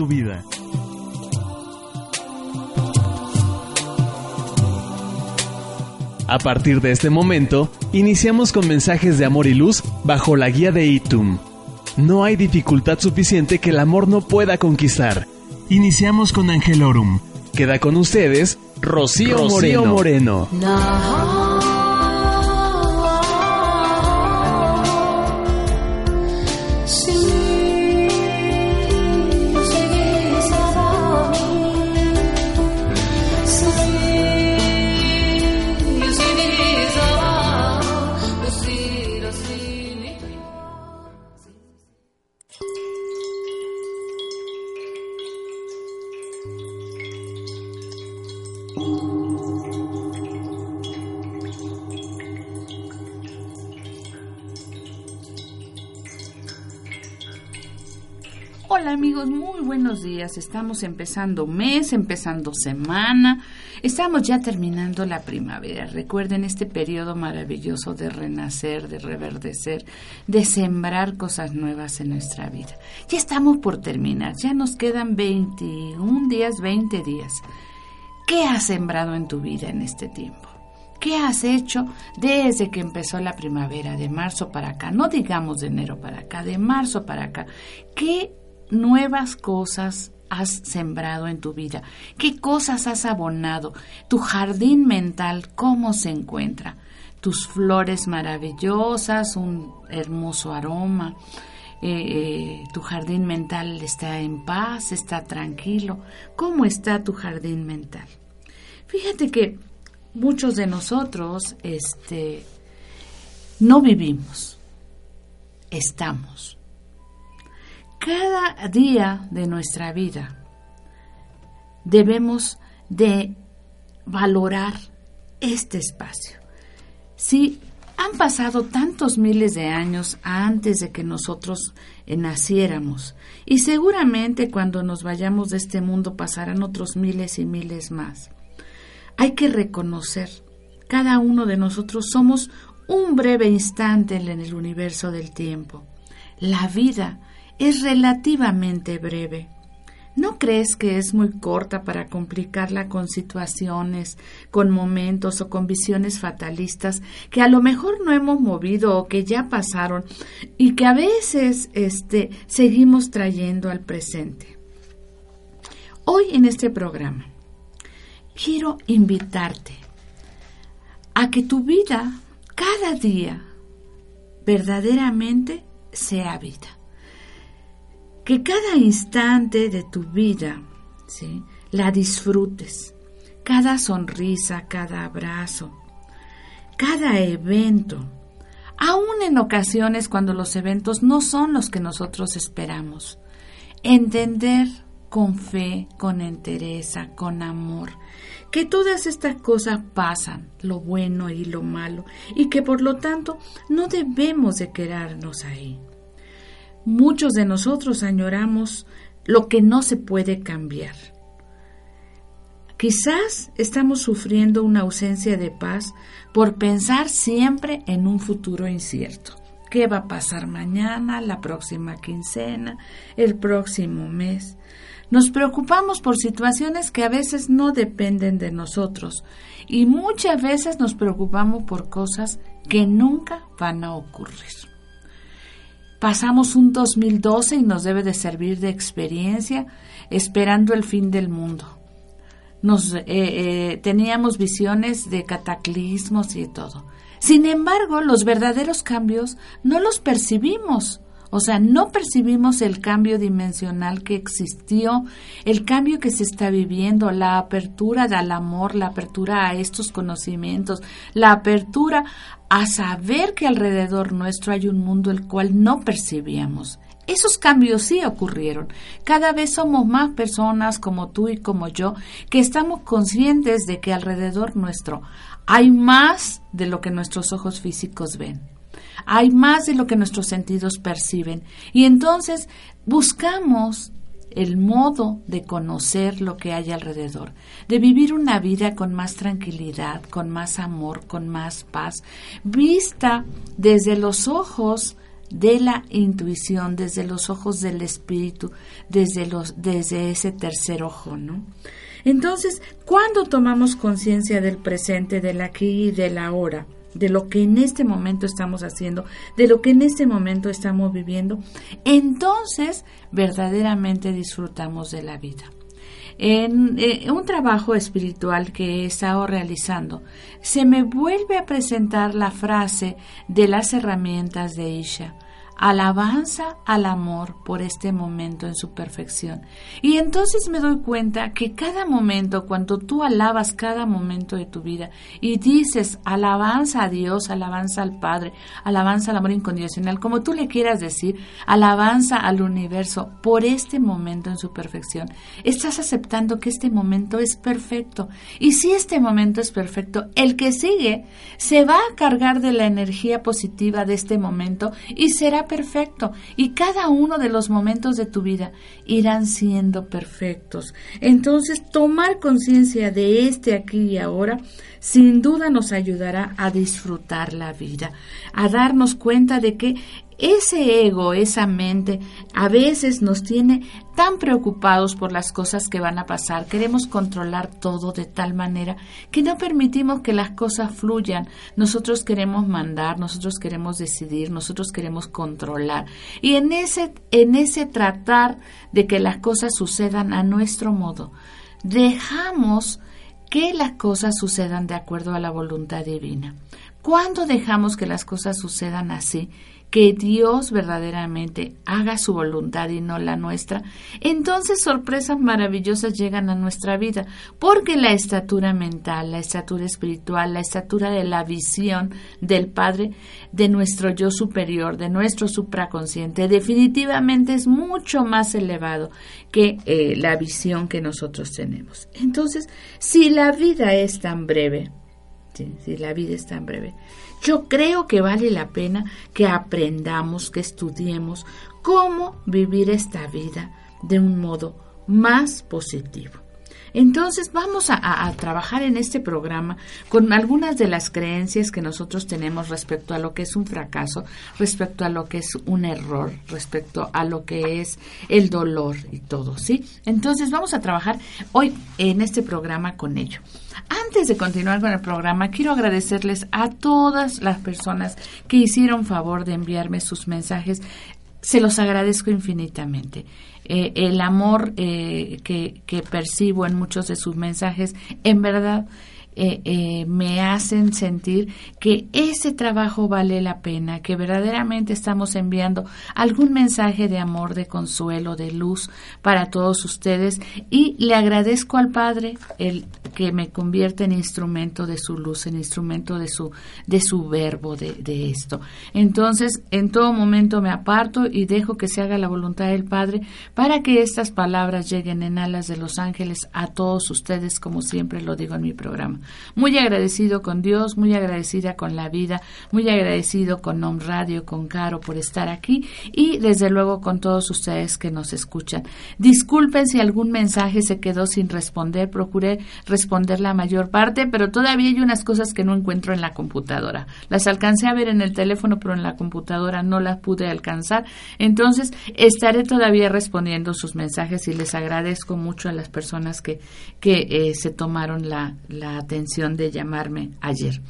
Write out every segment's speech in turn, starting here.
tu vida. A partir de este momento, iniciamos con mensajes de amor y luz bajo la guía de Itum. No hay dificultad suficiente que el amor no pueda conquistar. Iniciamos con Angelorum. Queda con ustedes Rocío, Moreno. Estamos empezando mes, empezando semana. Estamos ya terminando la primavera. Recuerden este periodo maravilloso de renacer, de reverdecer, de sembrar cosas nuevas en nuestra vida. Ya estamos por terminar. Ya nos quedan 21 días, 20 días. ¿Qué has sembrado en tu vida en este tiempo? ¿Qué has hecho desde que empezó la primavera, de marzo para acá? No digamos de enero para acá, de marzo para acá. ¿Qué nuevas cosas has sembrado en tu vida? ¿Qué cosas has abonado? ¿Tu jardín mental cómo se encuentra? Tus flores maravillosas, un hermoso aroma. Eh, eh, tu jardín mental está en paz, está tranquilo. ¿Cómo está tu jardín mental? Fíjate que muchos de nosotros este, no vivimos, estamos cada día de nuestra vida debemos de valorar este espacio. Si han pasado tantos miles de años antes de que nosotros naciéramos y seguramente cuando nos vayamos de este mundo pasarán otros miles y miles más. Hay que reconocer, cada uno de nosotros somos un breve instante en el universo del tiempo. La vida es relativamente breve. ¿No crees que es muy corta para complicarla con situaciones, con momentos o con visiones fatalistas que a lo mejor no hemos movido o que ya pasaron y que a veces este, seguimos trayendo al presente? Hoy en este programa quiero invitarte a que tu vida cada día verdaderamente sea vida que cada instante de tu vida ¿sí? la disfrutes, cada sonrisa, cada abrazo, cada evento, aún en ocasiones cuando los eventos no son los que nosotros esperamos. Entender con fe, con entereza, con amor, que todas estas cosas pasan, lo bueno y lo malo, y que por lo tanto no debemos de quedarnos ahí. Muchos de nosotros añoramos lo que no se puede cambiar. Quizás estamos sufriendo una ausencia de paz por pensar siempre en un futuro incierto. ¿Qué va a pasar mañana, la próxima quincena, el próximo mes? Nos preocupamos por situaciones que a veces no dependen de nosotros y muchas veces nos preocupamos por cosas que nunca van a ocurrir. Pasamos un 2012 y nos debe de servir de experiencia esperando el fin del mundo. Nos, eh, eh, teníamos visiones de cataclismos y todo. Sin embargo, los verdaderos cambios no los percibimos. O sea, no percibimos el cambio dimensional que existió, el cambio que se está viviendo, la apertura al amor, la apertura a estos conocimientos, la apertura a saber que alrededor nuestro hay un mundo el cual no percibíamos. Esos cambios sí ocurrieron. Cada vez somos más personas como tú y como yo que estamos conscientes de que alrededor nuestro hay más de lo que nuestros ojos físicos ven hay más de lo que nuestros sentidos perciben. Y entonces buscamos el modo de conocer lo que hay alrededor, de vivir una vida con más tranquilidad, con más amor, con más paz, vista desde los ojos de la intuición, desde los ojos del espíritu, desde, los, desde ese tercer ojo, ¿no? Entonces, cuando tomamos conciencia del presente, del aquí y del ahora, de lo que en este momento estamos haciendo, de lo que en este momento estamos viviendo, entonces verdaderamente disfrutamos de la vida. En eh, un trabajo espiritual que he estado realizando, se me vuelve a presentar la frase de las herramientas de Isha alabanza al amor por este momento en su perfección. Y entonces me doy cuenta que cada momento, cuando tú alabas cada momento de tu vida y dices alabanza a Dios, alabanza al Padre, alabanza al amor incondicional, como tú le quieras decir, alabanza al universo por este momento en su perfección, estás aceptando que este momento es perfecto. Y si este momento es perfecto, el que sigue se va a cargar de la energía positiva de este momento y será perfecto y cada uno de los momentos de tu vida irán siendo perfectos. Entonces, tomar conciencia de este aquí y ahora sin duda nos ayudará a disfrutar la vida, a darnos cuenta de que ese ego, esa mente, a veces nos tiene tan preocupados por las cosas que van a pasar. Queremos controlar todo de tal manera que no permitimos que las cosas fluyan. Nosotros queremos mandar, nosotros queremos decidir, nosotros queremos controlar. Y en ese, en ese tratar de que las cosas sucedan a nuestro modo, dejamos que las cosas sucedan de acuerdo a la voluntad divina. ¿Cuándo dejamos que las cosas sucedan así? Que Dios verdaderamente haga su voluntad y no la nuestra, entonces sorpresas maravillosas llegan a nuestra vida, porque la estatura mental, la estatura espiritual, la estatura de la visión del Padre, de nuestro yo superior, de nuestro supraconsciente, definitivamente es mucho más elevado que eh, la visión que nosotros tenemos. Entonces, si la vida es tan breve, si la vida es tan breve, yo creo que vale la pena que aprendamos, que estudiemos cómo vivir esta vida de un modo más positivo. Entonces vamos a, trabajar en este programa con algunas de las creencias que nosotros tenemos respecto a lo que es un fracaso, respecto a lo que es un error, respecto a lo que es el dolor y todo, ¿sí? Entonces vamos a trabajar hoy en este programa con ello. Antes de continuar con el programa, quiero agradecerles a todas las personas que hicieron favor de enviarme sus mensajes. Se los agradezco infinitamente. Eh, el amor eh, que, que percibo en muchos de sus mensajes, en verdad, eh, eh, me hacen sentir que ese trabajo vale la pena, que verdaderamente estamos enviando algún mensaje de amor, de consuelo, de luz para todos ustedes y le agradezco al Padre el que me convierte en instrumento de su luz, en instrumento de su, de su verbo, de, de esto. Entonces, en todo momento me aparto y dejo que se haga la voluntad del Padre para que estas palabras lleguen en alas de los ángeles a todos ustedes, como siempre lo digo en mi programa. Muy agradecido con Dios, muy agradecida con la vida, muy agradecido con Nom Radio, con Caro por estar aquí y desde luego con todos ustedes que nos escuchan. Disculpen si algún mensaje se quedó sin responder, procuré responder la mayor parte, pero todavía hay unas cosas que no encuentro en la computadora. Las alcancé a ver en el teléfono, pero en la computadora no las pude alcanzar. Entonces, estaré todavía respondiendo sus mensajes y les agradezco mucho a las personas que, que eh, se tomaron la, la atención de llamarme ayer.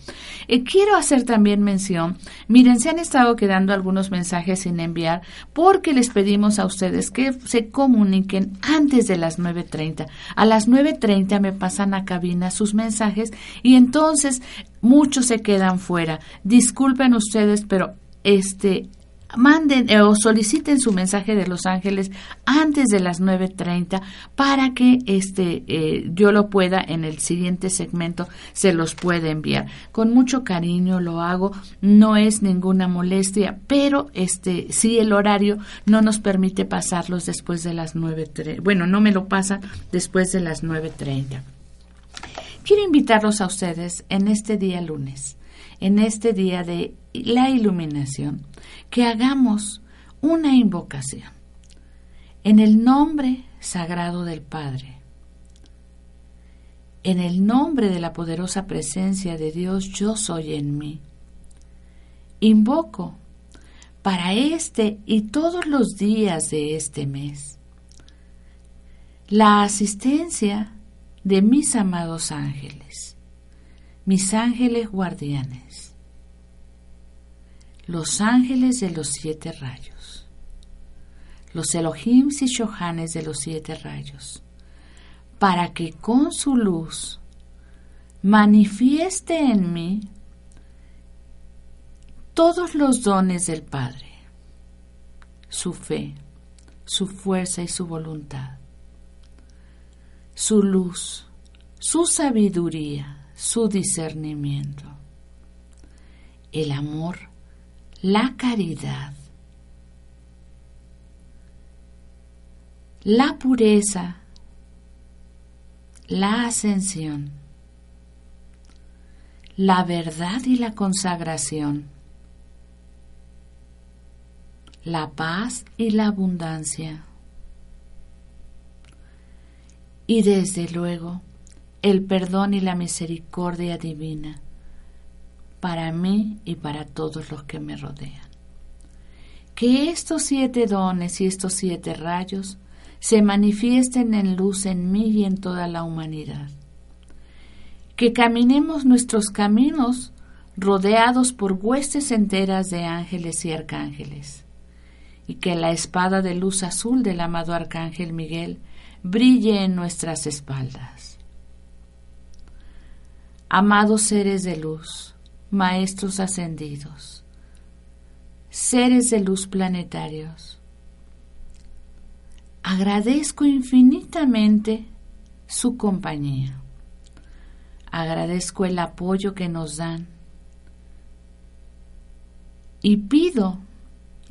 Eh, quiero hacer también mención, miren, se han estado quedando algunos mensajes sin enviar porque les pedimos a ustedes que se comuniquen antes de las 9.30. A las 9.30 me pasan a cabina sus mensajes y entonces muchos se quedan fuera. Disculpen ustedes, pero este manden eh, o soliciten su mensaje de Los Ángeles antes de las 9.30 para que este eh, yo lo pueda en el siguiente segmento se los pueda enviar. Con mucho cariño lo hago, no es ninguna molestia, pero este si el horario no nos permite pasarlos después de las 9.30. Bueno, no me lo pasa después de las 9.30. Quiero invitarlos a ustedes en este día lunes, en este día de la iluminación, que hagamos una invocación en el nombre sagrado del Padre, en el nombre de la poderosa presencia de Dios yo soy en mí. Invoco para este y todos los días de este mes. La asistencia de mis amados ángeles, mis ángeles guardianes, los ángeles de los siete rayos, los Elohims y Shohanes de los siete rayos, para que con su luz manifieste en mí todos los dones del Padre, su fe, su fuerza y su voluntad, su luz, su sabiduría, su discernimiento, el amor, la caridad, la pureza, la ascensión, la verdad y la consagración, la paz y la abundancia. Y desde luego, el perdón y la misericordia divina para mí y para todos los que me rodean. Que estos siete dones y estos siete rayos se manifiesten en luz en mí y en toda la humanidad. Que caminemos nuestros caminos rodeados por huestes enteras de ángeles y arcángeles, y que la espada de luz azul del amado arcángel Miguel brille en nuestras espaldas. Amados seres de luz, maestros ascendidos, seres de luz planetarios, agradezco infinitamente su compañía. Agradezco el apoyo que nos dan y pido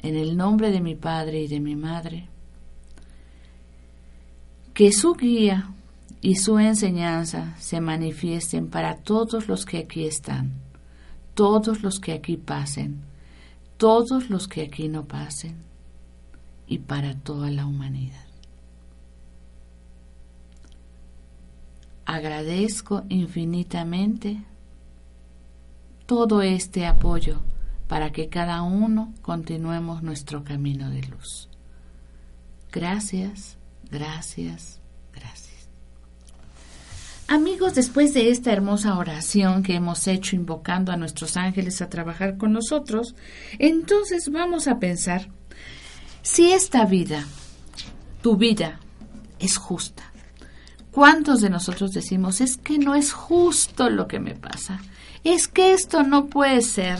en el nombre de mi Padre y de mi Madre que su guía y su enseñanza se manifiesten para todos los que aquí están, todos los que aquí pasen, todos los que aquí no pasen y para toda la humanidad. Agradezco infinitamente todo este apoyo para que cada uno continuemos nuestro camino de luz. Gracias, gracias. Amigos, después de esta hermosa oración que hemos hecho invocando a nuestros ángeles a trabajar con nosotros, entonces vamos a pensar si esta vida, tu vida, es justa. ¿Cuántos de nosotros decimos, es que no es justo lo que me pasa? Es que esto no puede ser.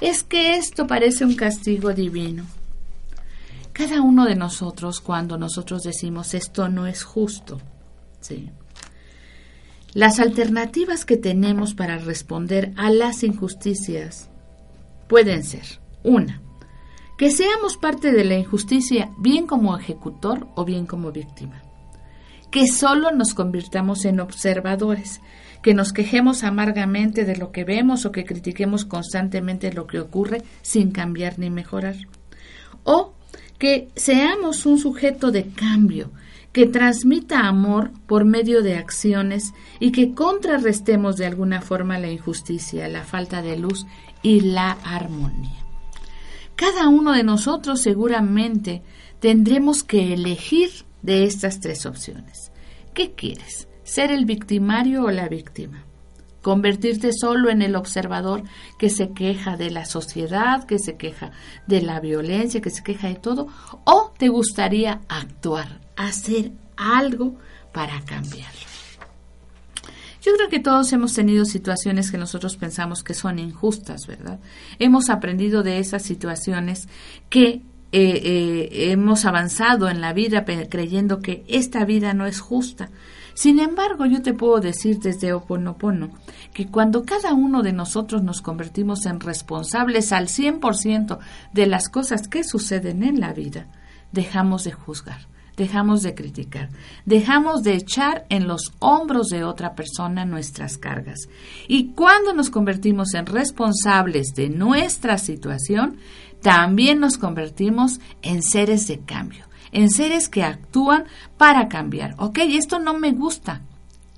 Es que esto parece un castigo divino. Cada uno de nosotros, cuando nosotros decimos esto no es justo, ¿sí? Las alternativas que tenemos para responder a las injusticias pueden ser, una, que seamos parte de la injusticia bien como ejecutor o bien como víctima que solo nos convirtamos en observadores, que nos quejemos amargamente de lo que vemos o que critiquemos constantemente lo que ocurre sin cambiar ni mejorar. O que seamos un sujeto de cambio, que transmita amor por medio de acciones y que contrarrestemos de alguna forma la injusticia, la falta de luz y la armonía. Cada uno de nosotros seguramente tendremos que elegir de estas tres opciones. ¿Qué quieres? ¿Ser el victimario o la víctima? ¿Convertirte solo en el observador que se queja de la sociedad, que se queja de la violencia, que se queja de todo? ¿O te gustaría actuar, hacer algo para cambiarlo? Yo creo que todos hemos tenido situaciones que nosotros pensamos que son injustas, ¿verdad? Hemos aprendido de esas situaciones que eh, eh, hemos avanzado en la vida creyendo que esta vida no es justa. Sin embargo, yo te puedo decir desde Oponopono que cuando cada uno de nosotros nos convertimos en responsables al 100% de las cosas que suceden en la vida, dejamos de juzgar, dejamos de criticar, dejamos de echar en los hombros de otra persona nuestras cargas. Y cuando nos convertimos en responsables de nuestra situación, también nos convertimos en seres de cambio, en seres que actúan para cambiar. Ok, esto no me gusta.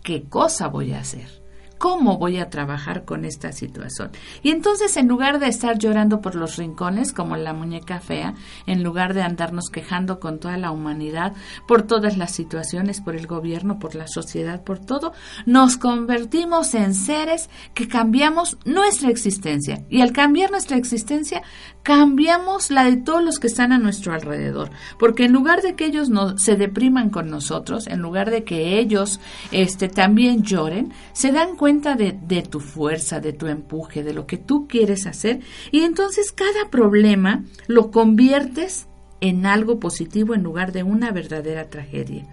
¿Qué cosa voy a hacer? ¿Cómo voy a trabajar con esta situación? Y entonces, en lugar de estar llorando por los rincones, como la muñeca fea, en lugar de andarnos quejando con toda la humanidad por todas las situaciones, por el gobierno, por la sociedad, por todo, nos convertimos en seres que cambiamos nuestra existencia. Y al cambiar nuestra existencia, cambiamos la de todos los que están a nuestro alrededor. Porque en lugar de que ellos no, se depriman con nosotros, en lugar de que ellos este, también lloren, se dan cuenta de, tu fuerza, de tu empuje, de lo que tú quieres hacer y entonces cada problema lo conviertes en algo positivo en lugar de una verdadera tragedia.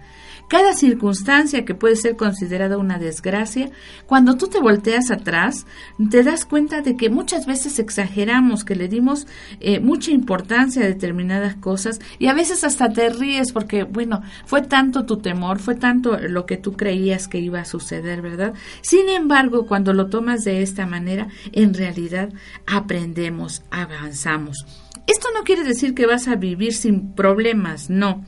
Cada circunstancia que puede ser considerada una desgracia, cuando tú te volteas atrás, te das cuenta de que muchas veces exageramos, que le dimos eh, mucha importancia a determinadas cosas y a veces hasta te ríes porque, bueno, fue tanto tu temor, fue tanto lo que tú creías que iba a suceder, ¿verdad? Sin embargo, cuando lo tomas de esta manera, en realidad aprendemos, avanzamos. Esto no quiere decir que vas a vivir sin problemas, no.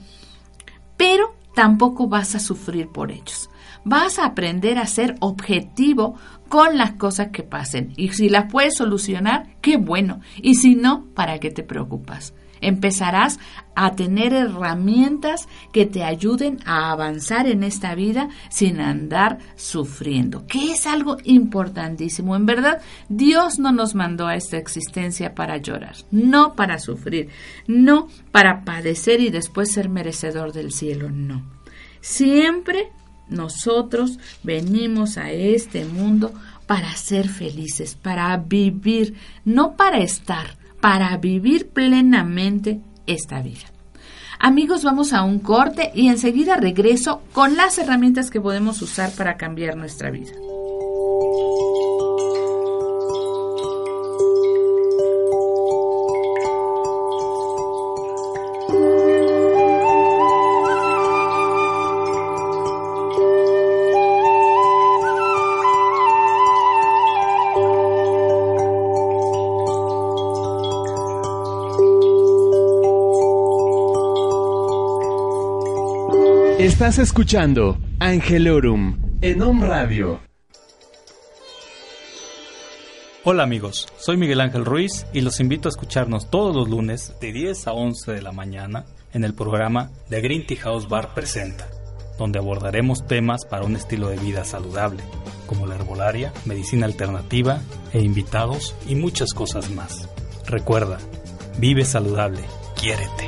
Pero tampoco vas a sufrir por ellos. Vas a aprender a ser objetivo con las cosas que pasen. Y si las puedes solucionar, qué bueno. Y si no, ¿para qué te preocupas? Empezarás a tener herramientas que te ayuden a avanzar en esta vida sin andar sufriendo, que es algo importantísimo. En verdad, Dios no nos mandó a esta existencia para llorar, no para sufrir, no para padecer y después ser merecedor del cielo, no. Siempre nosotros venimos a este mundo para ser felices, para vivir, no para estar para vivir plenamente esta vida. Amigos, vamos a un corte y enseguida regreso con las herramientas que podemos usar para cambiar nuestra vida. Estás escuchando Angelorum en Om Radio. Hola amigos, soy Miguel Ángel Ruiz y los invito a escucharnos todos los lunes de 10 a 11 de la mañana en el programa The Green Tea House Bar Presenta, donde abordaremos temas para un estilo de vida saludable, como la herbolaria, medicina alternativa e invitados y muchas cosas más. Recuerda, vive saludable, quiérete.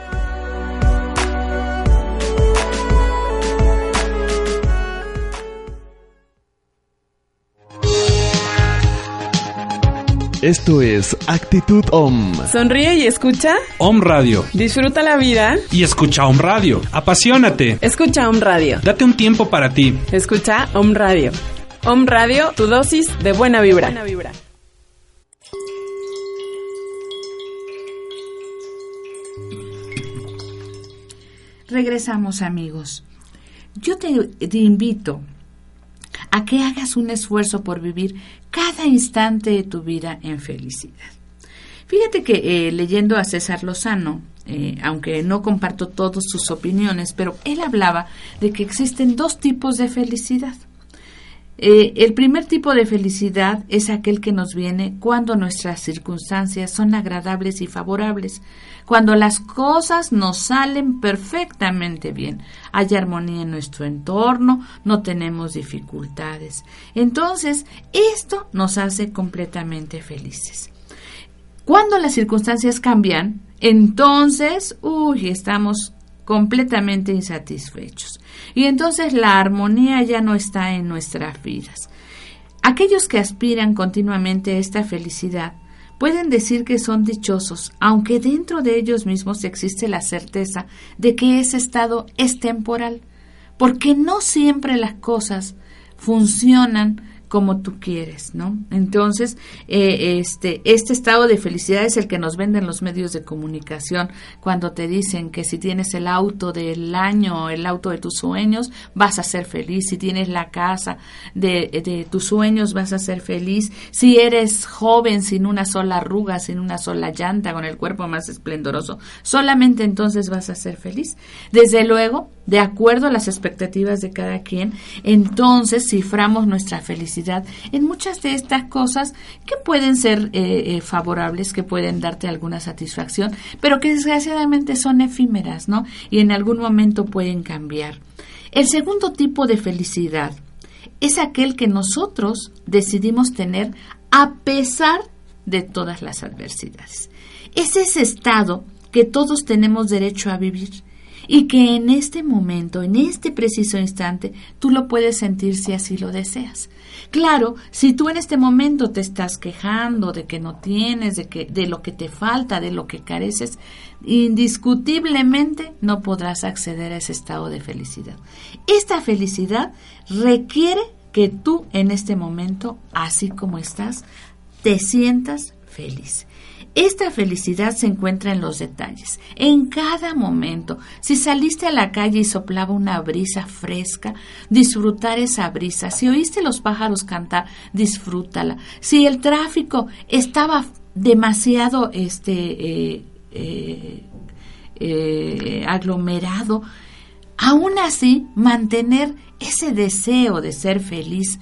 Esto es Actitud Om. Sonríe y escucha. Om Radio. Disfruta la vida. Y escucha Om Radio. Apasionate. Escucha Om Radio. Date un tiempo para ti. Escucha Om Radio. Om Radio, tu dosis de buena vibra. Buena vibra. Regresamos amigos. Yo te, te invito a que hagas un esfuerzo por vivir cada instante de tu vida en felicidad. Fíjate que eh, leyendo a César Lozano, eh, aunque no comparto todas sus opiniones, pero él hablaba de que existen dos tipos de felicidad. Eh, el primer tipo de felicidad es aquel que nos viene cuando nuestras circunstancias son agradables y favorables, cuando las cosas nos salen perfectamente bien, hay armonía en nuestro entorno, no tenemos dificultades. Entonces, esto nos hace completamente felices. Cuando las circunstancias cambian, entonces, uy, estamos completamente insatisfechos. Y entonces la armonía ya no está en nuestras vidas. Aquellos que aspiran continuamente a esta felicidad pueden decir que son dichosos, aunque dentro de ellos mismos existe la certeza de que ese estado es temporal, porque no siempre las cosas funcionan como tú quieres, ¿no? Entonces, eh, este, este estado de felicidad es el que nos venden los medios de comunicación cuando te dicen que si tienes el auto del año, el auto de tus sueños, vas a ser feliz. Si tienes la casa de, de tus sueños, vas a ser feliz. Si eres joven, sin una sola arruga, sin una sola llanta, con el cuerpo más esplendoroso, solamente entonces vas a ser feliz. Desde luego, de acuerdo a las expectativas de cada quien, entonces ciframos nuestra felicidad en muchas de estas cosas que pueden ser eh, eh, favorables, que pueden darte alguna satisfacción, pero que desgraciadamente son efímeras, ¿no? Y en algún momento pueden cambiar. El segundo tipo de felicidad es aquel que nosotros decidimos tener a pesar de todas las adversidades. Es ese estado que todos tenemos derecho a vivir y que en este momento, en este preciso instante, tú lo puedes sentir si así lo deseas. Claro, si tú en este momento te estás quejando de que no tienes, de que de lo que te falta, de lo que careces, indiscutiblemente no podrás acceder a ese estado de felicidad. Esta felicidad requiere que tú en este momento, así como estás, te sientas feliz. Esta felicidad se encuentra en los detalles, en cada momento. Si saliste a la calle y soplaba una brisa fresca, disfrutar esa brisa. Si oíste los pájaros cantar, disfrútala. Si el tráfico estaba demasiado este, eh, eh, eh, aglomerado, aún así mantener ese deseo de ser feliz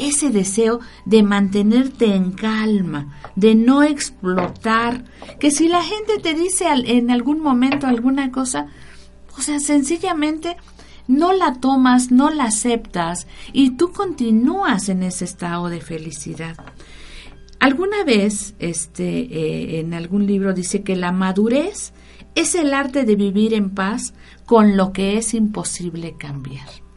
ese deseo de mantenerte en calma, de no explotar, que si la gente te dice en algún momento alguna cosa, o sea, sencillamente no la tomas, no la aceptas y tú continúas en ese estado de felicidad. Alguna vez, este, eh, en algún libro dice que la madurez es el arte de vivir en paz con lo que es imposible cambiar.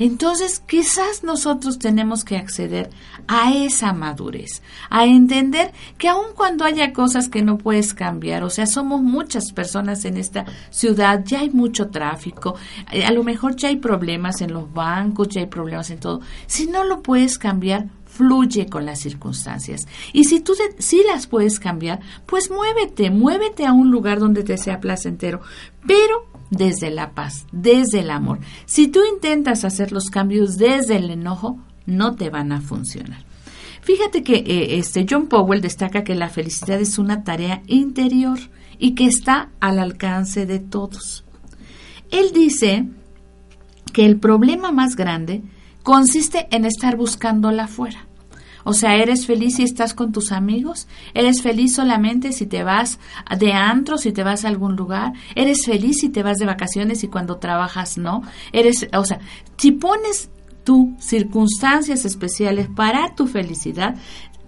Entonces, quizás nosotros tenemos que acceder a esa madurez, a entender que aun cuando haya cosas que no puedes cambiar, o sea, somos muchas personas en esta ciudad, ya hay mucho tráfico, eh, a lo mejor ya hay problemas en los bancos, ya hay problemas en todo. Si no lo puedes cambiar, fluye con las circunstancias. Y si tú sí las puedes cambiar, pues muévete, muévete a un lugar donde te sea placentero, pero desde la paz, desde el amor. Si tú intentas hacer los cambios desde el enojo, no te van a funcionar. Fíjate que eh, este John Powell destaca que la felicidad es una tarea interior y que está al alcance de todos. Él dice que el problema más grande consiste en estar buscándola afuera. O sea, eres feliz si estás con tus amigos, eres feliz solamente si te vas de antro, si te vas a algún lugar, eres feliz si te vas de vacaciones y cuando trabajas no, eres, o sea, si pones tú circunstancias especiales para tu felicidad,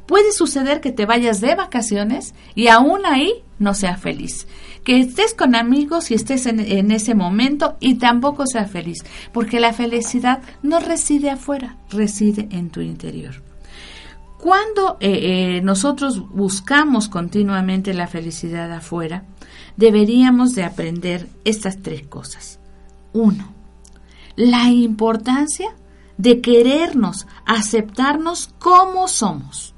puede suceder que te vayas de vacaciones y aún ahí no sea feliz. Que estés con amigos y estés en, en, ese momento y tampoco sea feliz, porque la felicidad no reside afuera, reside en tu interior. Cuando eh, eh, nosotros buscamos continuamente la felicidad afuera, deberíamos de aprender estas tres cosas. Uno, la importancia de querernos, aceptarnos como somos,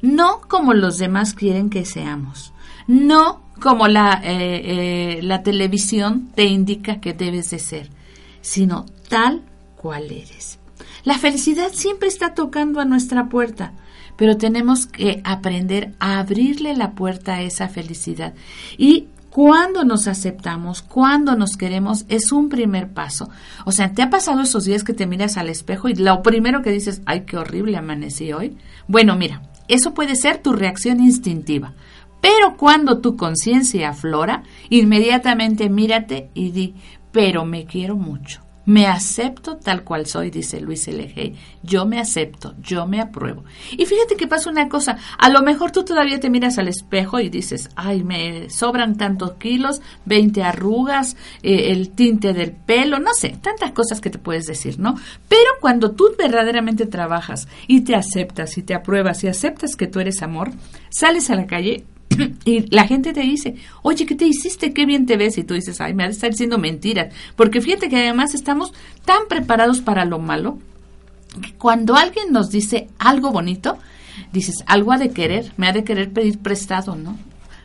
no como los demás quieren que seamos, no como la, eh, la televisión te indica que debes de ser, sino tal cual eres. La felicidad siempre está tocando a nuestra puerta, pero tenemos que aprender a abrirle la puerta a esa felicidad. Y cuando nos aceptamos, cuando nos queremos, es un primer paso. O sea, ¿te ha pasado esos días que te miras al espejo y lo primero que dices, ay, qué horrible amanecí hoy? Bueno, mira, eso puede ser tu reacción instintiva. Pero cuando tu conciencia aflora, inmediatamente mírate y di, pero me quiero mucho me acepto tal cual soy, dice Luis L.G. Yo me acepto, yo me apruebo. Y fíjate que pasa una cosa, a lo mejor tú todavía te miras al espejo y dices, ay, me sobran tantos kilos, 20 arrugas, eh, el tinte del pelo, no sé, tantas cosas que te puedes decir, ¿no? Pero cuando tú verdaderamente trabajas y te aceptas y te apruebas y aceptas que tú eres amor, sales a la calle y la gente te dice, oye, ¿qué te hiciste? Qué bien te ves. Y tú dices, ay, me ha de estar diciendo mentiras. Porque fíjate que además estamos tan preparados para lo malo Cuando alguien nos dice algo bonito, dices, algo ha de querer, me ha de querer pedir prestado, ¿no?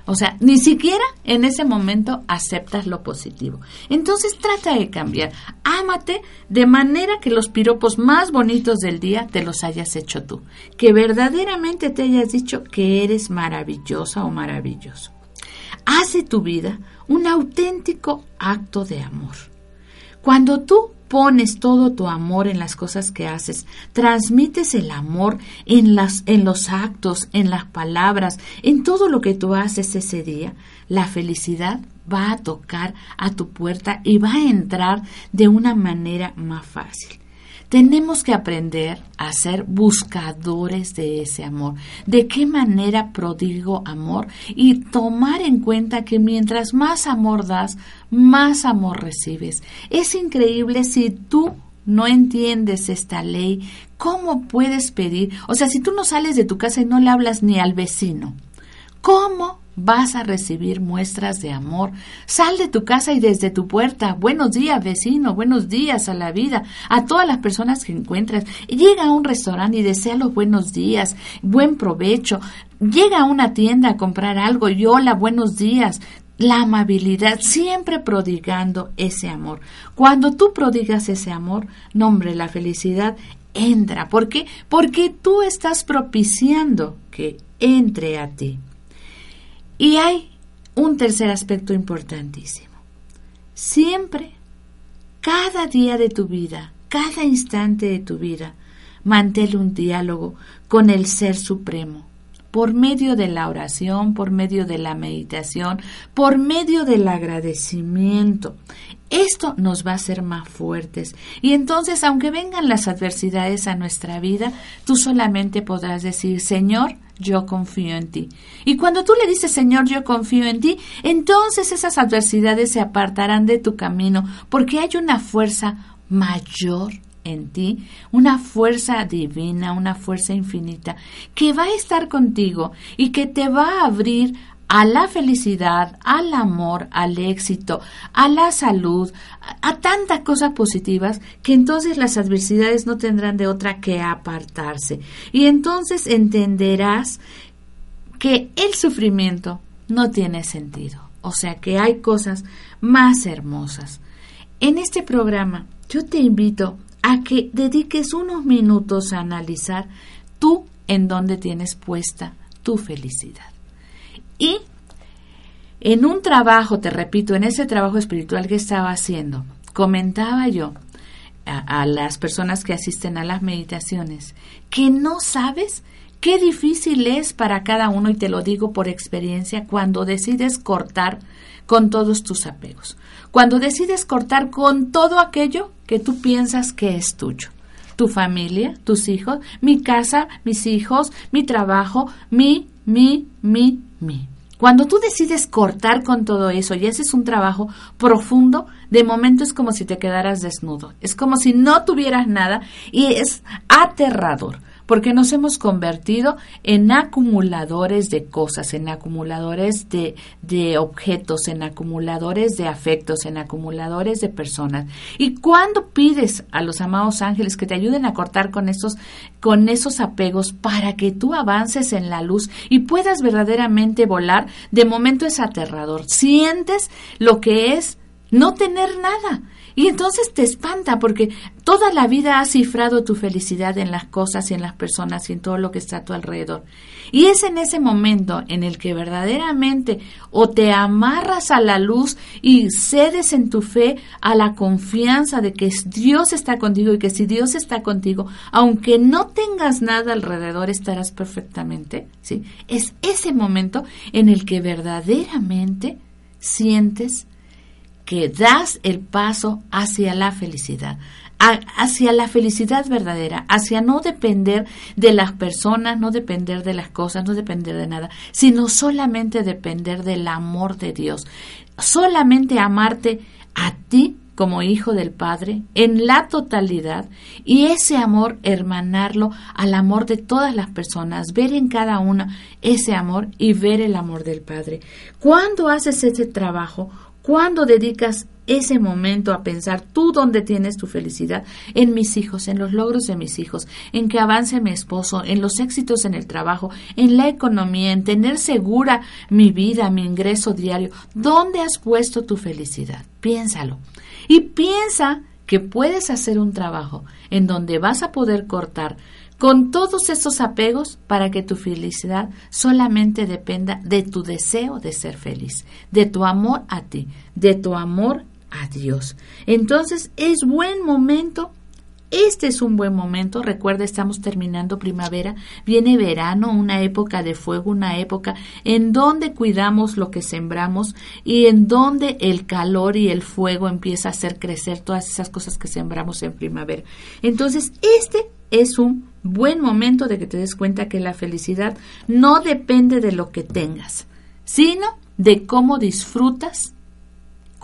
O sea, ni siquiera en ese momento aceptas lo positivo. Entonces trata de cambiar. Ámate de manera que los piropos más bonitos del día te los hayas hecho tú. Que verdaderamente te hayas dicho que eres maravillosa o maravilloso. Hace tu vida un auténtico acto de amor. Cuando tú pones todo tu amor en las cosas que haces, transmites el amor en, las, en los actos, en las palabras, en todo lo que tú haces ese día, la felicidad va a tocar a tu puerta y va a entrar de una manera más fácil. Tenemos que aprender a ser buscadores de ese amor. ¿De qué manera prodigo amor? Y tomar en cuenta que mientras más amor das, más amor recibes. Es increíble si tú no entiendes esta ley, ¿cómo puedes pedir? O sea, si tú no sales de tu casa y no le hablas ni al vecino, ¿cómo vas a recibir muestras de amor. Sal de tu casa y desde tu puerta, buenos días vecino, buenos días a la vida, a todas las personas que encuentras. Llega a un restaurante y desea los buenos días, buen provecho. Llega a una tienda a comprar algo y hola, buenos días. La amabilidad, siempre prodigando ese amor. Cuando tú prodigas ese amor, nombre la felicidad entra. ¿Por qué? Porque tú estás propiciando que entre a ti. Y hay un tercer aspecto importantísimo. Siempre, cada día de tu vida, cada instante de tu vida, mantén un diálogo con el Ser Supremo, por medio de la oración, por medio de la meditación, por medio del agradecimiento. Esto nos va a hacer más fuertes. Y entonces, aunque vengan las adversidades a nuestra vida, tú solamente podrás decir, Señor, yo confío en ti. Y cuando tú le dices, Señor, yo confío en ti, entonces esas adversidades se apartarán de tu camino, porque hay una fuerza mayor en ti, una fuerza divina, una fuerza infinita, que va a estar contigo y que te va a abrir a la felicidad, al amor, al éxito, a la salud, a, tantas cosas positivas que entonces las adversidades no tendrán de otra que apartarse. Y entonces entenderás que el sufrimiento no tiene sentido. O sea que hay cosas más hermosas. En este programa yo te invito a que dediques unos minutos a analizar tú en dónde tienes puesta tu felicidad. Y en un trabajo, te repito, en ese trabajo espiritual que estaba haciendo, comentaba yo a, a, las personas que asisten a las meditaciones que no sabes qué difícil es para cada uno, y te lo digo por experiencia, cuando decides cortar con todos tus apegos, cuando decides cortar con todo aquello que tú piensas que es tuyo. Tu familia, tus hijos, mi casa, mis hijos, mi trabajo, mi, mi, mi, mi. Cuando tú decides cortar con todo eso y haces un trabajo profundo, de momento es como si te quedaras desnudo, es como si no tuvieras nada y es aterrador porque nos hemos convertido en acumuladores de cosas, en acumuladores de, de, objetos, en acumuladores de afectos, en acumuladores de personas. Y cuando pides a los amados ángeles que te ayuden a cortar con esos, con esos apegos para que tú avances en la luz y puedas verdaderamente volar, de momento es aterrador. Sientes lo que es no tener nada. Y entonces te espanta porque toda la vida has cifrado tu felicidad en las cosas y en las personas y en todo lo que está a tu alrededor. Y es en ese momento en el que verdaderamente o te amarras a la luz y cedes en tu fe a la confianza de que Dios está contigo y que si Dios está contigo, aunque no tengas nada alrededor, estarás perfectamente. ¿sí? Es ese momento en el que verdaderamente sientes que das el paso hacia la felicidad, hacia la felicidad verdadera, hacia no depender de las personas, no depender de las cosas, no depender de nada, sino solamente depender del amor de Dios, solamente amarte a ti como hijo del Padre en la totalidad y ese amor hermanarlo al amor de todas las personas, ver en cada una ese amor y ver el amor del Padre. Cuando haces ese trabajo, ¿Cuándo dedicas ese momento a pensar tú dónde tienes tu felicidad? En mis hijos, en los logros de mis hijos, en que avance mi esposo, en los éxitos en el trabajo, en la economía, en tener segura mi vida, mi ingreso diario. ¿Dónde has puesto tu felicidad? Piénsalo. Y piensa que puedes hacer un trabajo en donde vas a poder cortar con todos esos apegos para que tu felicidad solamente dependa de tu deseo de ser feliz, de tu amor a ti, de tu amor a Dios. Entonces es buen momento este es un buen momento, recuerda, estamos terminando primavera, viene verano, una época de fuego, una época en donde cuidamos lo que sembramos y en donde el calor y el fuego empieza a hacer crecer todas esas cosas que sembramos en primavera. Entonces, este es un buen momento de que te des cuenta que la felicidad no depende de lo que tengas, sino de cómo disfrutas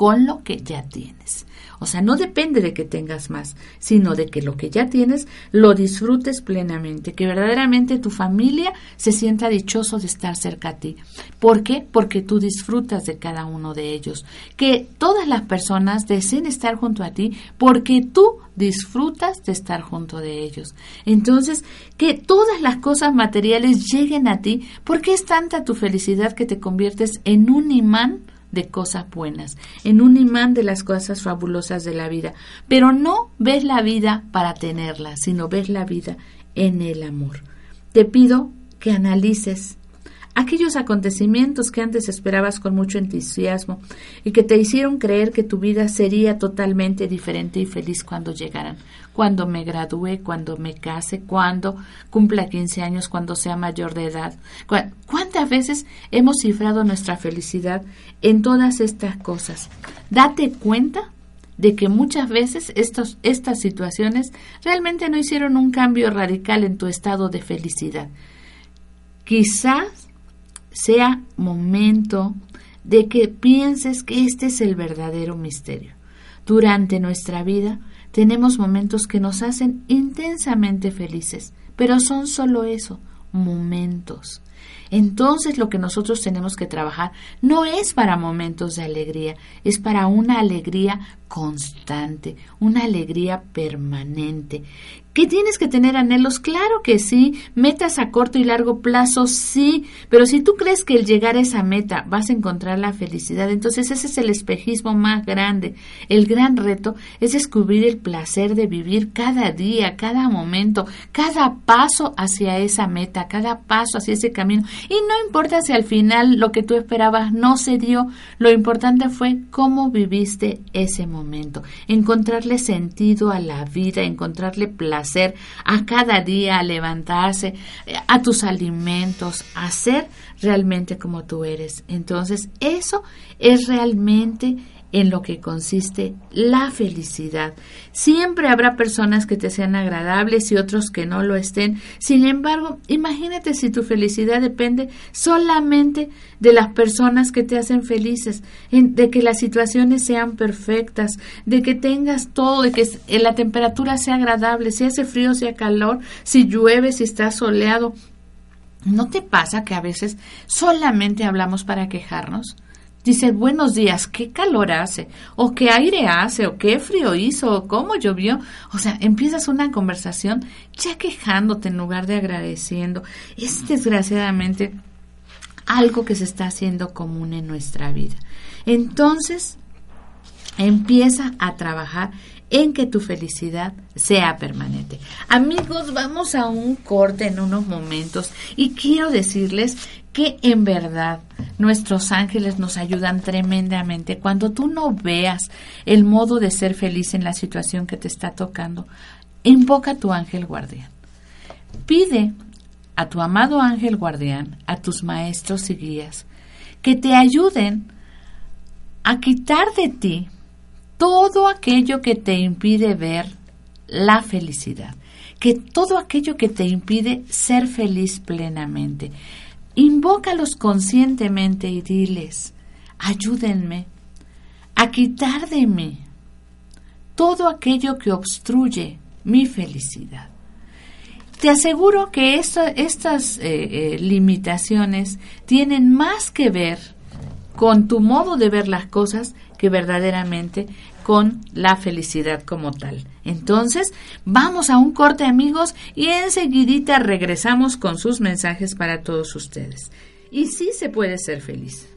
con lo que ya tienes. O sea, no depende de que tengas más, sino de que lo que ya tienes lo disfrutes plenamente, que verdaderamente tu familia se sienta dichoso de estar cerca a ti. ¿Por qué? Porque tú disfrutas de cada uno de ellos. Que todas las personas deseen estar junto a ti porque tú disfrutas de estar junto de ellos. Entonces, que todas las cosas materiales lleguen a ti porque es tanta tu felicidad que te conviertes en un imán de cosas buenas, en un imán de las cosas fabulosas de la vida. Pero no ves la vida para tenerla, sino ves la vida en el amor. Te pido que analices aquellos acontecimientos que antes esperabas con mucho entusiasmo y que te hicieron creer que tu vida sería totalmente diferente y feliz cuando llegaran, cuando me gradúe, cuando me case, cuando cumpla 15 años, cuando sea mayor de edad. ¿Cuántas veces hemos cifrado nuestra felicidad en todas estas cosas? Date cuenta de que muchas veces estas situaciones realmente no hicieron un cambio radical en tu estado de felicidad. Quizás sea momento de que pienses que este es el verdadero misterio. Durante nuestra vida tenemos momentos que nos hacen intensamente felices, pero son solo eso, momentos. Entonces lo que nosotros tenemos que trabajar no es para momentos de alegría, es para una alegría constante, una alegría permanente. ¿Qué tienes que tener anhelos? Claro que sí. Metas a corto y largo plazo, sí. Pero si tú crees que el llegar a esa meta vas a encontrar la felicidad, entonces ese es el espejismo más grande. El gran reto es descubrir el placer de vivir cada día, cada momento, cada paso hacia esa meta, cada paso hacia ese camino. Y no importa si al final lo que tú esperabas no se dio, lo importante fue cómo viviste ese momento. Encontrarle sentido a la vida, encontrarle placer a cada día, a levantarse, a tus alimentos, a ser realmente como tú eres. Entonces, eso es realmente en lo que consiste la felicidad. Siempre habrá personas que te sean agradables y otros que no lo estén. Sin embargo, imagínate si tu felicidad depende solamente de las personas que te hacen felices, de que las situaciones sean perfectas, de que tengas todo, de que la temperatura sea agradable, si hace frío, si hace calor, si llueve, si está soleado. ¿No te pasa que a veces solamente hablamos para quejarnos? Dice, buenos días, qué calor hace, o qué aire hace, o qué frío hizo, o cómo llovió. O sea, empiezas una conversación ya quejándote en lugar de agradeciendo. Es desgraciadamente algo que se está haciendo común en nuestra vida. Entonces, empieza a trabajar en que tu felicidad sea permanente. Amigos, vamos a un corte en unos momentos y quiero decirles que en verdad nuestros ángeles nos ayudan tremendamente. Cuando tú no veas el modo de ser feliz en la situación que te está tocando, invoca a tu ángel guardián. Pide a tu amado ángel guardián, a tus maestros y guías, que te ayuden a quitar de ti todo aquello que te impide ver la felicidad, que todo aquello que te impide ser feliz plenamente. Invócalos conscientemente y diles, ayúdenme a quitar de mí todo aquello que obstruye mi felicidad. Te aseguro que estas eh, eh, limitaciones tienen más que ver con tu modo de ver las cosas que verdaderamente con la felicidad como tal. Entonces, vamos a un corte amigos y enseguidita regresamos con sus mensajes para todos ustedes. Y sí se puede ser feliz.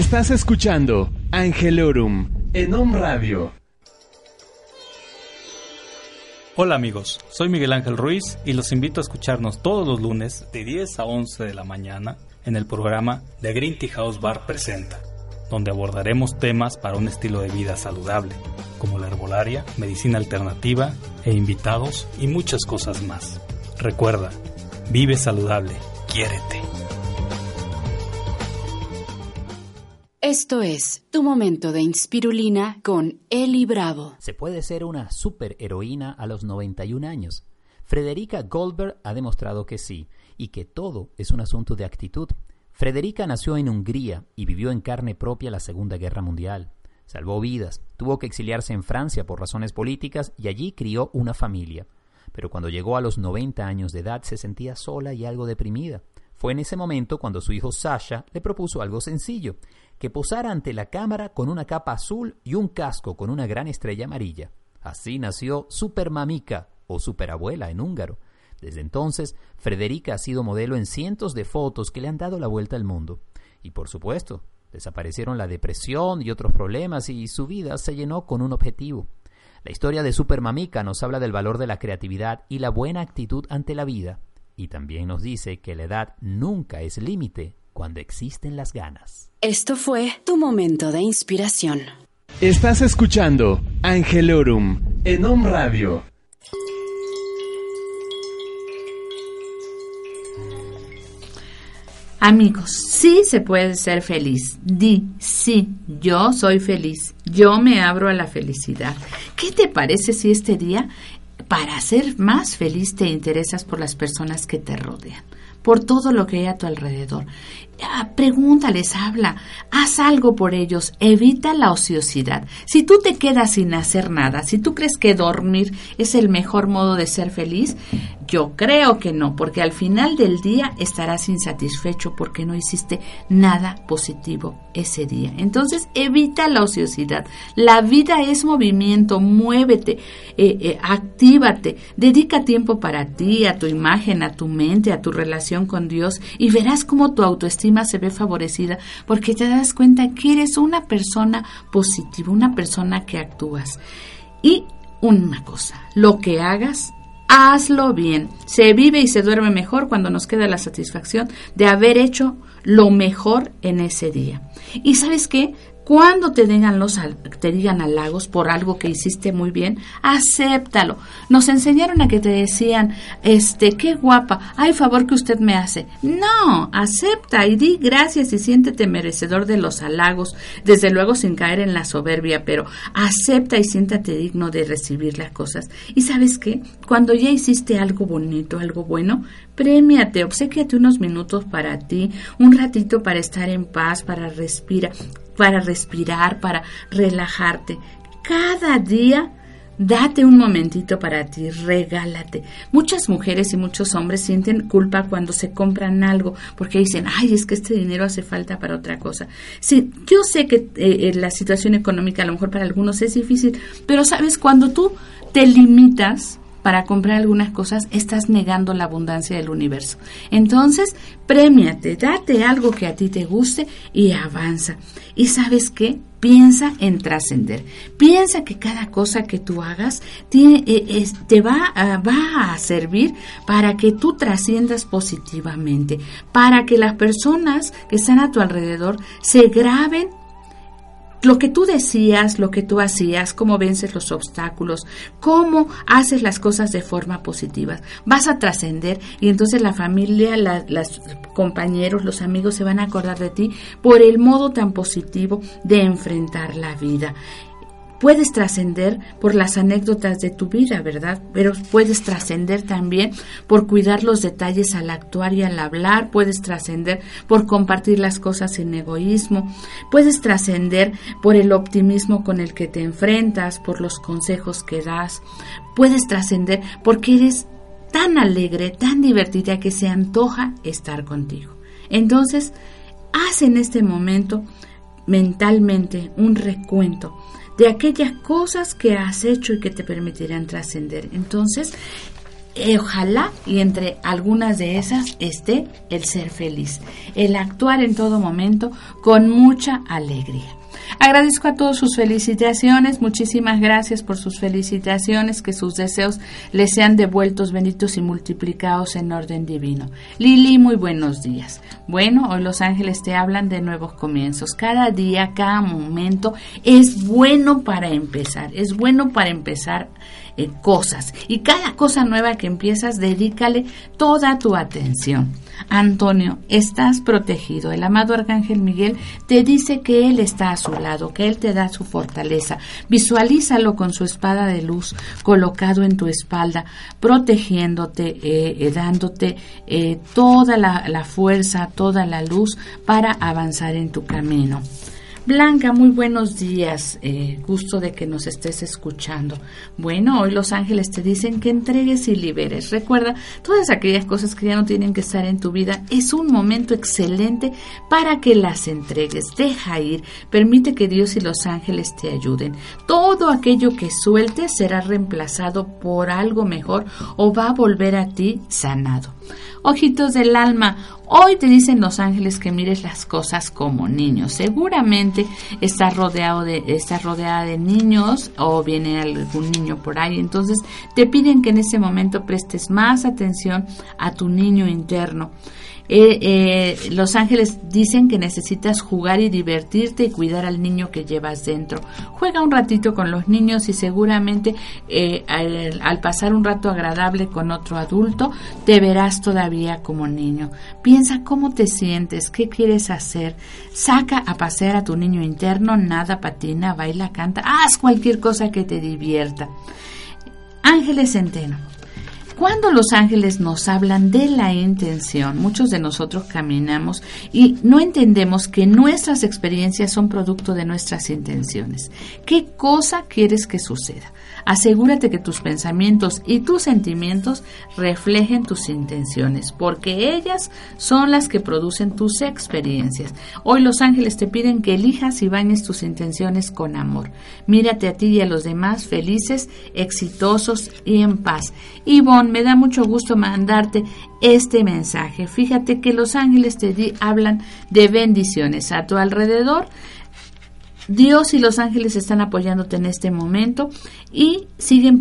Estás escuchando Angelorum en Om Radio. Hola amigos, soy Miguel Ángel Ruiz y los invito a escucharnos todos los lunes de 10 a 11 de la mañana en el programa The Green Tea House Bar Presenta, donde abordaremos temas para un estilo de vida saludable, como la herbolaria, medicina alternativa e invitados y muchas cosas más. Recuerda, vive saludable, quiérete. Esto es Tu Momento de Inspirulina con Eli Bravo. Se puede ser una superheroína a los 91 años. Frederica Goldberg ha demostrado que sí, y que todo es un asunto de actitud. Frederica nació en Hungría y vivió en carne propia la Segunda Guerra Mundial. Salvó vidas, tuvo que exiliarse en Francia por razones políticas y allí crió una familia. Pero cuando llegó a los 90 años de edad se sentía sola y algo deprimida. Fue en ese momento cuando su hijo Sasha le propuso algo sencillo, que posara ante la cámara con una capa azul y un casco con una gran estrella amarilla. Así nació Supermamica o Superabuela en húngaro. Desde entonces, Frederica ha sido modelo en cientos de fotos que le han dado la vuelta al mundo. Y por supuesto, desaparecieron la depresión y otros problemas y su vida se llenó con un objetivo. La historia de Supermamica nos habla del valor de la creatividad y la buena actitud ante la vida. Y también nos dice que la edad nunca es límite cuando existen las ganas. Esto fue tu momento de inspiración. Estás escuchando Angelorum en Om Radio. Amigos, sí se puede ser feliz. Di, sí, yo soy feliz. Yo me abro a la felicidad. ¿Qué te parece si este día, para ser más feliz, te interesas por las personas que te rodean? por todo lo que hay a tu alrededor. Pregúntales, habla, haz algo por ellos, evita la ociosidad. Si tú te quedas sin hacer nada, si tú crees que dormir es el mejor modo de ser feliz, yo creo que no, porque al final del día estarás insatisfecho porque no hiciste nada positivo ese día. Entonces, evita la ociosidad. La vida es movimiento, muévete, eh, eh, actívate, dedica tiempo para ti, a tu imagen, a tu mente, a tu relación con Dios y verás cómo tu autoestima se ve favorecida porque te das cuenta que eres una persona positiva, una persona que actúas. Y una cosa, lo que hagas, hazlo bien. Se vive y se duerme mejor cuando nos queda la satisfacción de haber hecho lo mejor en ese día. Y sabes qué, cuando te digan, los, te digan halagos por algo que hiciste muy bien, acéptalo. Nos enseñaron a que te decían, este, qué guapa, ay favor que usted me hace. No, acepta y di gracias y siéntete merecedor de los halagos, desde luego sin caer en la soberbia, pero acepta y siéntate digno de recibir las cosas. Y sabes qué, cuando ya hiciste algo bonito, algo bueno, Premiate, obsequiate unos minutos para ti, un ratito para estar en paz, para respirar, para respirar, para relajarte. Cada día Date un momentito para ti, regálate. Muchas mujeres y muchos hombres sienten culpa cuando se compran algo porque dicen, ay, es que este dinero hace falta para otra cosa. Sí, yo sé que eh, eh, la situación económica a lo mejor para algunos es difícil, pero sabes, cuando tú te limitas, para comprar algunas cosas, estás negando la abundancia del universo. Entonces, premiate, date algo que a ti te guste y avanza. ¿Y sabes qué? Piensa en trascender. Piensa que cada cosa que tú hagas eh, te va, va a servir para que tú trasciendas positivamente, para que las personas que están a tu alrededor se graben lo que tú decías, lo que tú hacías, cómo vences los obstáculos, cómo haces las cosas de forma positiva. Vas a trascender y entonces la familia, los compañeros, los amigos se van a acordar de ti por el modo tan positivo de enfrentar la vida. Puedes trascender por las anécdotas de tu vida, ¿verdad? Pero puedes trascender también por cuidar los detalles al actuar y al hablar, puedes trascender por compartir las cosas sin egoísmo, puedes trascender por el optimismo con el que te enfrentas, por los consejos que das, puedes trascender porque eres tan alegre, tan divertida que se antoja estar contigo. Entonces, haz en este momento mentalmente un recuento de aquellas cosas que has hecho y que te permitirán trascender. Entonces, eh, ojalá y entre algunas de esas esté el ser feliz, el actuar en todo momento con mucha alegría. Agradezco a todos sus felicitaciones, muchísimas gracias por sus felicitaciones, que sus deseos les sean devueltos, benditos y multiplicados en orden divino. Lili, muy buenos días. Bueno, hoy los ángeles te hablan de nuevos comienzos. Cada día, cada momento es bueno para empezar, es bueno para empezar eh, cosas. Y cada cosa nueva que empiezas, dedícale toda tu atención. Antonio, estás protegido. El amado Arcángel Miguel te dice que Él está a su lado, que Él te da su fortaleza. Visualízalo con su espada de luz colocado en tu espalda, protegiéndote, eh, eh, dándote toda la, la fuerza, toda la luz para avanzar en tu camino. Blanca, muy buenos días. Eh, gusto de que nos estés escuchando. Bueno, hoy los ángeles te dicen que entregues y liberes. Recuerda, todas aquellas cosas que ya no tienen que estar en tu vida, es un momento excelente para que las entregues. Deja ir, permite que Dios y los ángeles te ayuden. Todo aquello que sueltes será reemplazado por algo mejor o va a volver a ti sanado. Ojitos del alma, hoy te dicen los ángeles que mires las cosas como niños. Seguramente estás rodeado de, estás rodeada de niños o viene algún niño por ahí. Entonces te piden que en ese momento prestes más atención a tu niño interno. Eh, eh, los ángeles dicen que necesitas jugar y divertirte y cuidar al niño que llevas dentro. Juega un ratito con los niños y seguramente eh, al, pasar un rato agradable con otro adulto te verás todavía como niño. Piensa cómo te sientes, qué quieres hacer. Saca a pasear a tu niño interno, nada, patina, baila, canta, haz cualquier cosa que te divierta. Ángeles Centeno. Cuando los ángeles nos hablan de la intención, muchos de nosotros caminamos y no entendemos que nuestras experiencias son producto de nuestras intenciones. ¿Qué cosa quieres que suceda? Asegúrate que tus pensamientos y tus sentimientos reflejen tus intenciones, porque ellas son las que producen tus experiencias. Hoy los ángeles te piden que elijas y bañes tus intenciones con amor. Mírate a ti y a los demás felices, exitosos y en paz. Me da mucho gusto mandarte este mensaje. Fíjate que los ángeles te hablan de bendiciones a tu alrededor Dios y los ángeles están apoyándote en este momento y siguen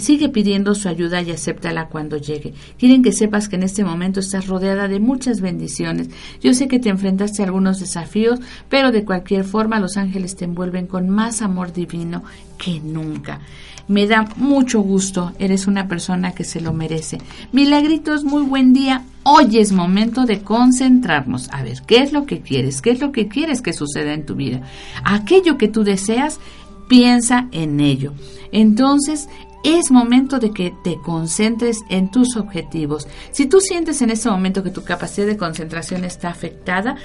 sigue pidiendo su ayuda y acéptala cuando llegue. Quieren que sepas que en este momento estás rodeada de muchas bendiciones. Yo sé que te enfrentaste a algunos desafíos, pero de cualquier forma los ángeles te envuelven con más amor divino que nunca. Me da mucho gusto, eres una persona que se lo merece. Milagritos, muy buen día. Hoy es momento de concentrarnos. A ver, ¿qué es lo que quieres? ¿Qué es lo que quieres que suceda en tu vida? Aquello que tú deseas, piensa en ello. Entonces, es momento de que te concentres en tus objetivos. Si tú sientes en este momento que tu capacidad de concentración está afectada,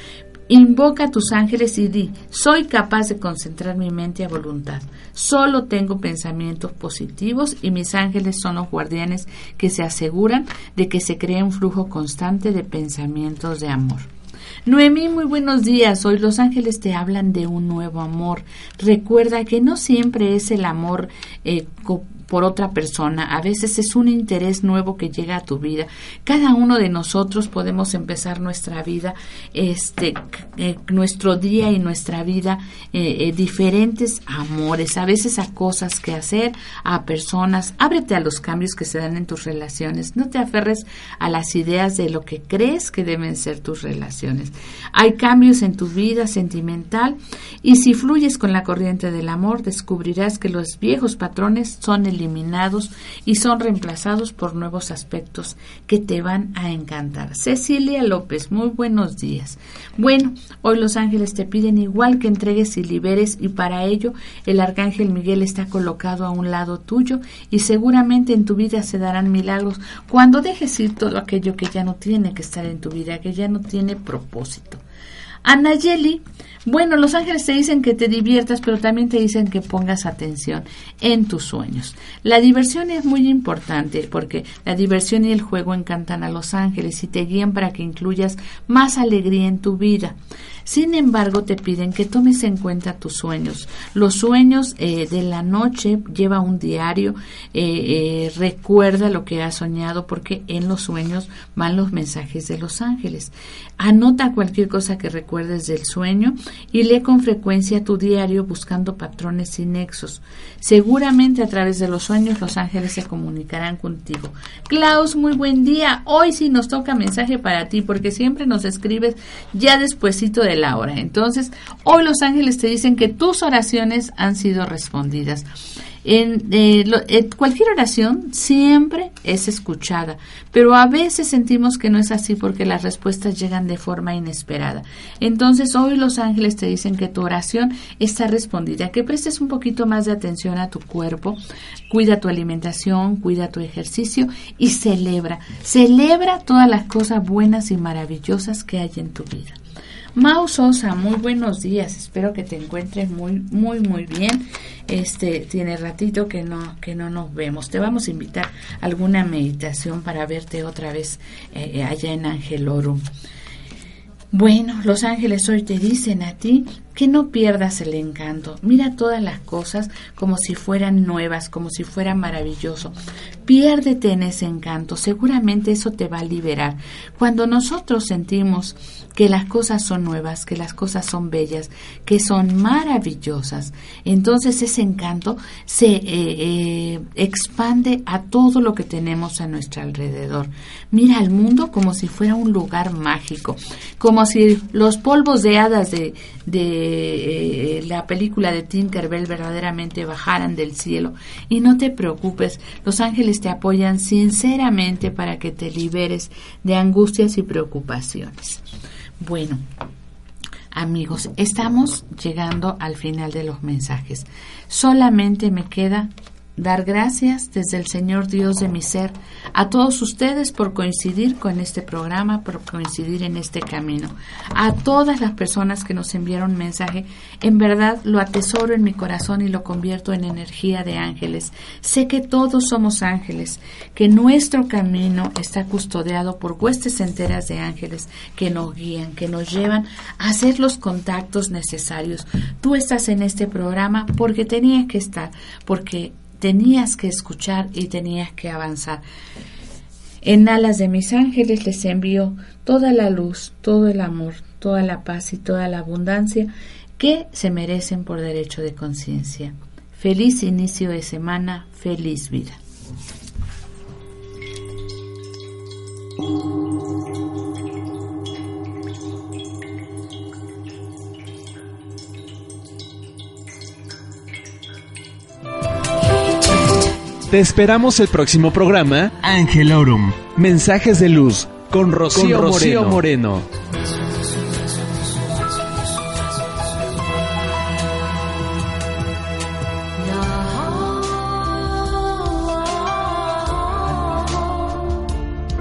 Invoca a tus ángeles y di, soy capaz de concentrar mi mente a voluntad. Solo tengo pensamientos positivos y mis ángeles son los guardianes que se aseguran de que se cree un flujo constante de pensamientos de amor. Noemí, muy buenos días. Hoy los ángeles te hablan de un nuevo amor. Recuerda que no siempre es el amor eh, por otra persona, a veces es un interés nuevo que llega a tu vida. Cada uno de nosotros podemos empezar nuestra vida, este, eh, nuestro día y nuestra vida, eh, eh, diferentes amores, a veces a cosas que hacer, a personas. Ábrete a los cambios que se dan en tus relaciones. No te aferres a las ideas de lo que crees que deben ser tus relaciones. Hay cambios en tu vida sentimental y si fluyes con la corriente del amor, descubrirás que los viejos patrones son eliminados y son reemplazados por nuevos aspectos que te van a encantar. Cecilia López, muy buenos días. Bueno, hoy los ángeles te piden igual que entregues y liberes y para ello el arcángel Miguel está colocado a un lado tuyo y seguramente en tu vida se darán milagros cuando dejes ir todo aquello que ya no tiene que estar en tu vida, que ya no tiene propósito. Anayeli, bueno, los ángeles te dicen que te diviertas, pero también te dicen que pongas atención en tus sueños. La diversión es muy importante porque la diversión y el juego encantan a los ángeles y te guían para que incluyas más alegría en tu vida. Sin embargo, te piden que tomes en cuenta tus sueños. Los sueños eh, de la noche, lleva un diario, eh, eh, recuerda lo que has soñado porque en los sueños van los mensajes de los ángeles. Anota cualquier cosa que recuerdes del sueño y lee con frecuencia tu diario buscando patrones y nexos. Seguramente a través de los sueños los ángeles se comunicarán contigo. Klaus, muy buen día. Hoy sí nos toca mensaje para ti porque siempre nos escribes ya despuesito de hora. Entonces, hoy los ángeles te dicen que tus oraciones han sido respondidas. Eh, eh, cualquier oración siempre es escuchada, pero a veces sentimos que no es así porque las respuestas llegan de forma inesperada. Entonces hoy los ángeles te dicen que tu oración está respondida, que prestes un poquito más de atención a tu cuerpo, cuida tu alimentación, cuida tu ejercicio y celebra, celebra todas las cosas buenas y maravillosas que hay en tu vida. Mau Sosa, muy buenos días. Espero que te encuentres muy, muy, muy bien. Este tiene ratito que no, que no nos vemos. Te vamos a invitar a alguna meditación para verte otra vez eh, allá en Angelorum. Bueno, los ángeles hoy te dicen a ti que no pierdas el encanto. Mira todas las cosas como si fueran nuevas, como si fuera maravilloso. Piérdete en ese encanto. Seguramente eso te va a liberar. Cuando nosotros sentimos que las cosas son nuevas, que las cosas son bellas, que son maravillosas. Entonces ese encanto se eh, eh, expande a todo lo que tenemos a nuestro alrededor. Mira al mundo como si fuera un lugar mágico, como si los polvos de hadas de eh, la película de Tinkerbell verdaderamente bajaran del cielo. Y no te preocupes, los ángeles te apoyan sinceramente para que te liberes de angustias y preocupaciones. Bueno, amigos, estamos llegando al final de los mensajes. Solamente me queda dar gracias desde el Señor Dios de mi ser a todos ustedes por coincidir con este programa, por coincidir en este camino. A todas las personas que nos enviaron mensaje, en verdad lo atesoro en mi corazón y lo convierto en energía de ángeles. Sé que todos somos ángeles, que nuestro camino está custodiado por huestes enteras de ángeles que nos guían, que nos llevan a hacer los contactos necesarios. Tú estás en este programa porque tenías que estar, porque tenías que escuchar y tenías que avanzar. En alas de mis ángeles les envío toda la luz, todo el amor, toda la paz y toda la abundancia que se merecen por derecho de conciencia. Feliz inicio de semana, feliz vida. Te esperamos el próximo programa Angelorum. Mensajes de luz con Rocío, Moreno.